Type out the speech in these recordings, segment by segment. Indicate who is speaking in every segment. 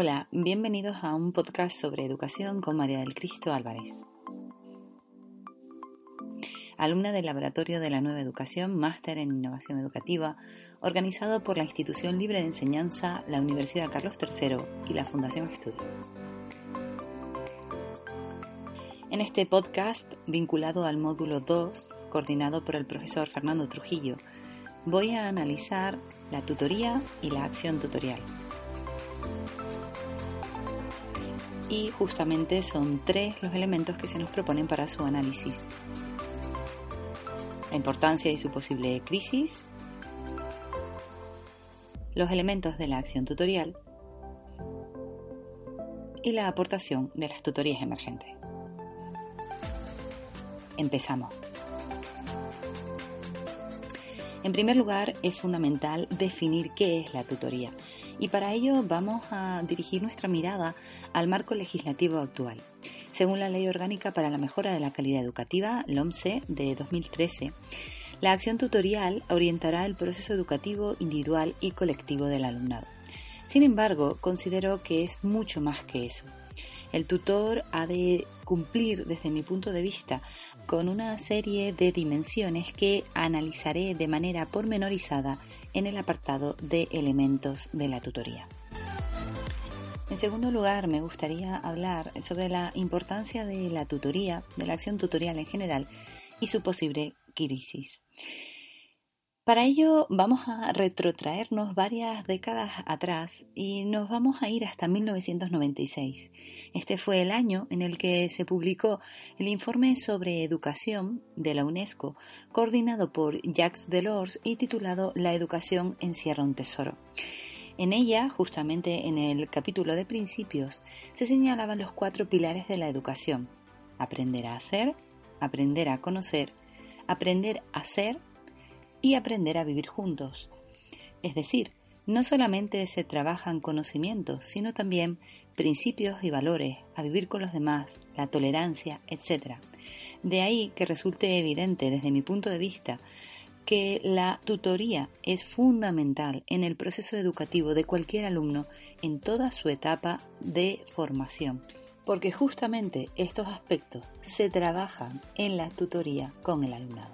Speaker 1: Hola, bienvenidos a un podcast sobre educación con María del Cristo Álvarez. Alumna del Laboratorio de la Nueva Educación, máster en Innovación Educativa, organizado por la Institución Libre de Enseñanza, la Universidad Carlos III y la Fundación Estudio. En este podcast, vinculado al módulo 2, coordinado por el profesor Fernando Trujillo, voy a analizar la tutoría y la acción tutorial. Y justamente son tres los elementos que se nos proponen para su análisis. La importancia y su posible crisis, los elementos de la acción tutorial y la aportación de las tutorías emergentes. Empezamos. En primer lugar, es fundamental definir qué es la tutoría y para ello vamos a dirigir nuestra mirada al marco legislativo actual. Según la Ley Orgánica para la Mejora de la Calidad Educativa, LOMCE, de 2013, la acción tutorial orientará el proceso educativo individual y colectivo del alumnado. Sin embargo, considero que es mucho más que eso. El tutor ha de cumplir, desde mi punto de vista, con una serie de dimensiones que analizaré de manera pormenorizada en el apartado de elementos de la tutoría. En segundo lugar, me gustaría hablar sobre la importancia de la tutoría, de la acción tutorial en general y su posible crisis. Para ello vamos a retrotraernos varias décadas atrás y nos vamos a ir hasta 1996. Este fue el año en el que se publicó el informe sobre educación de la UNESCO, coordinado por Jacques Delors y titulado La educación encierra un tesoro. En ella, justamente en el capítulo de principios, se señalaban los cuatro pilares de la educación. Aprender a hacer, aprender a conocer, aprender a ser y aprender a vivir juntos. Es decir, no solamente se trabajan conocimientos, sino también principios y valores, a vivir con los demás, la tolerancia, etc. De ahí que resulte evidente desde mi punto de vista que la tutoría es fundamental en el proceso educativo de cualquier alumno en toda su etapa de formación, porque justamente estos aspectos se trabajan en la tutoría con el alumnado.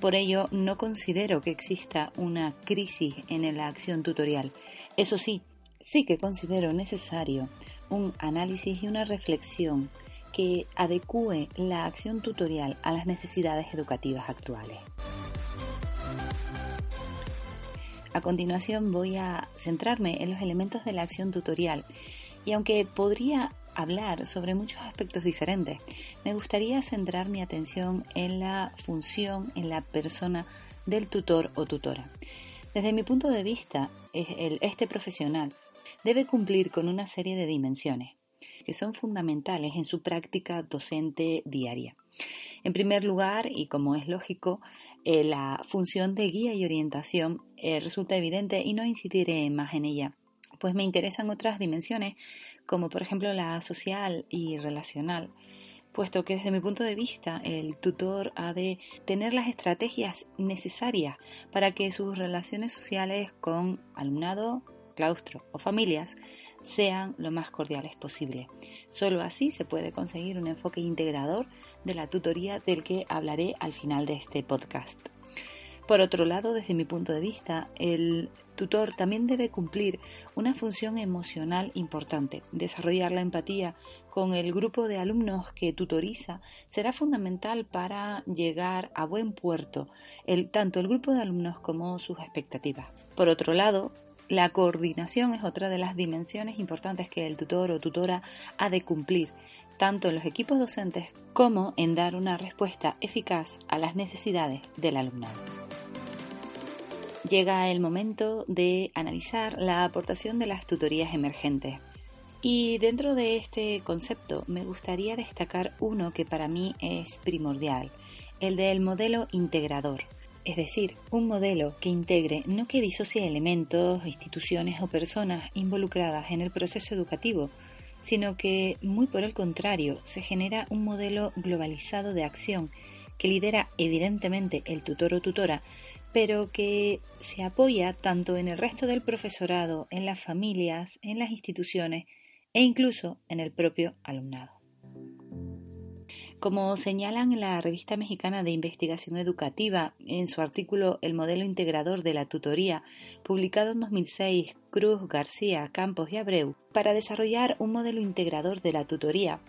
Speaker 1: Por ello, no considero que exista una crisis en la acción tutorial. Eso sí, sí que considero necesario un análisis y una reflexión que adecue la acción tutorial a las necesidades educativas actuales. A continuación voy a centrarme en los elementos de la acción tutorial y aunque podría hablar sobre muchos aspectos diferentes. Me gustaría centrar mi atención en la función, en la persona del tutor o tutora. Desde mi punto de vista, este profesional debe cumplir con una serie de dimensiones que son fundamentales en su práctica docente diaria. En primer lugar, y como es lógico, eh, la función de guía y orientación eh, resulta evidente y no incidiré más en ella pues me interesan otras dimensiones, como por ejemplo la social y relacional, puesto que desde mi punto de vista el tutor ha de tener las estrategias necesarias para que sus relaciones sociales con alumnado, claustro o familias sean lo más cordiales posible. Solo así se puede conseguir un enfoque integrador de la tutoría del que hablaré al final de este podcast. Por otro lado, desde mi punto de vista, el tutor también debe cumplir una función emocional importante. Desarrollar la empatía con el grupo de alumnos que tutoriza será fundamental para llegar a buen puerto, tanto el grupo de alumnos como sus expectativas. Por otro lado, la coordinación es otra de las dimensiones importantes que el tutor o tutora ha de cumplir, tanto en los equipos docentes como en dar una respuesta eficaz a las necesidades del alumnado. Llega el momento de analizar la aportación de las tutorías emergentes. Y dentro de este concepto me gustaría destacar uno que para mí es primordial, el del modelo integrador. Es decir, un modelo que integre, no que disocie elementos, instituciones o personas involucradas en el proceso educativo, sino que, muy por el contrario, se genera un modelo globalizado de acción que lidera evidentemente el tutor o tutora, pero que se apoya tanto en el resto del profesorado, en las familias, en las instituciones e incluso en el propio alumnado. Como señalan en la Revista Mexicana de Investigación Educativa en su artículo El modelo integrador de la tutoría, publicado en 2006, Cruz, García, Campos y Abreu, para desarrollar un modelo integrador de la tutoría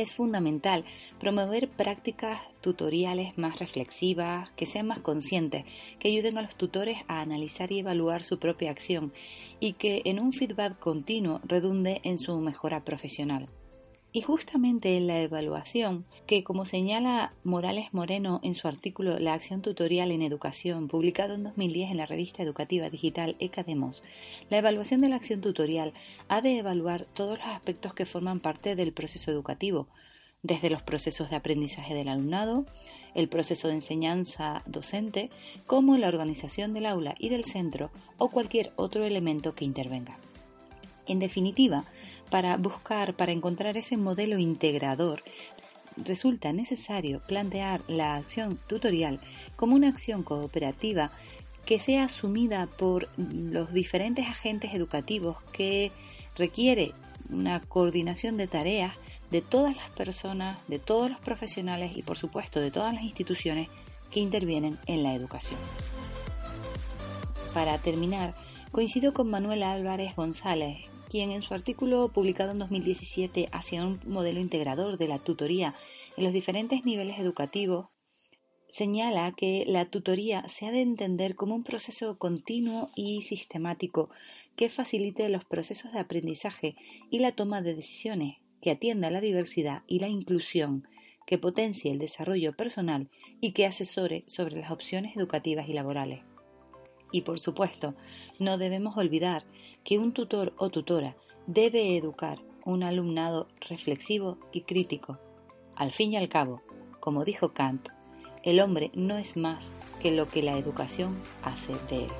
Speaker 1: es fundamental promover prácticas tutoriales más reflexivas, que sean más conscientes, que ayuden a los tutores a analizar y evaluar su propia acción y que en un feedback continuo redunde en su mejora profesional. Y justamente en la evaluación, que como señala Morales Moreno en su artículo La acción tutorial en educación, publicado en 2010 en la revista educativa digital ECADEMOS, la evaluación de la acción tutorial ha de evaluar todos los aspectos que forman parte del proceso educativo, desde los procesos de aprendizaje del alumnado, el proceso de enseñanza docente, como la organización del aula y del centro o cualquier otro elemento que intervenga. En definitiva, para buscar, para encontrar ese modelo integrador, resulta necesario plantear la acción tutorial como una acción cooperativa que sea asumida por los diferentes agentes educativos que requiere una coordinación de tareas de todas las personas, de todos los profesionales y por supuesto de todas las instituciones que intervienen en la educación. Para terminar, coincido con Manuel Álvarez González, quien en su artículo publicado en 2017 hacia un modelo integrador de la tutoría en los diferentes niveles educativos, señala que la tutoría se ha de entender como un proceso continuo y sistemático que facilite los procesos de aprendizaje y la toma de decisiones, que atienda la diversidad y la inclusión, que potencie el desarrollo personal y que asesore sobre las opciones educativas y laborales. Y por supuesto, no debemos olvidar que un tutor o tutora debe educar un alumnado reflexivo y crítico. Al fin y al cabo, como dijo Kant, el hombre no es más que lo que la educación hace de él.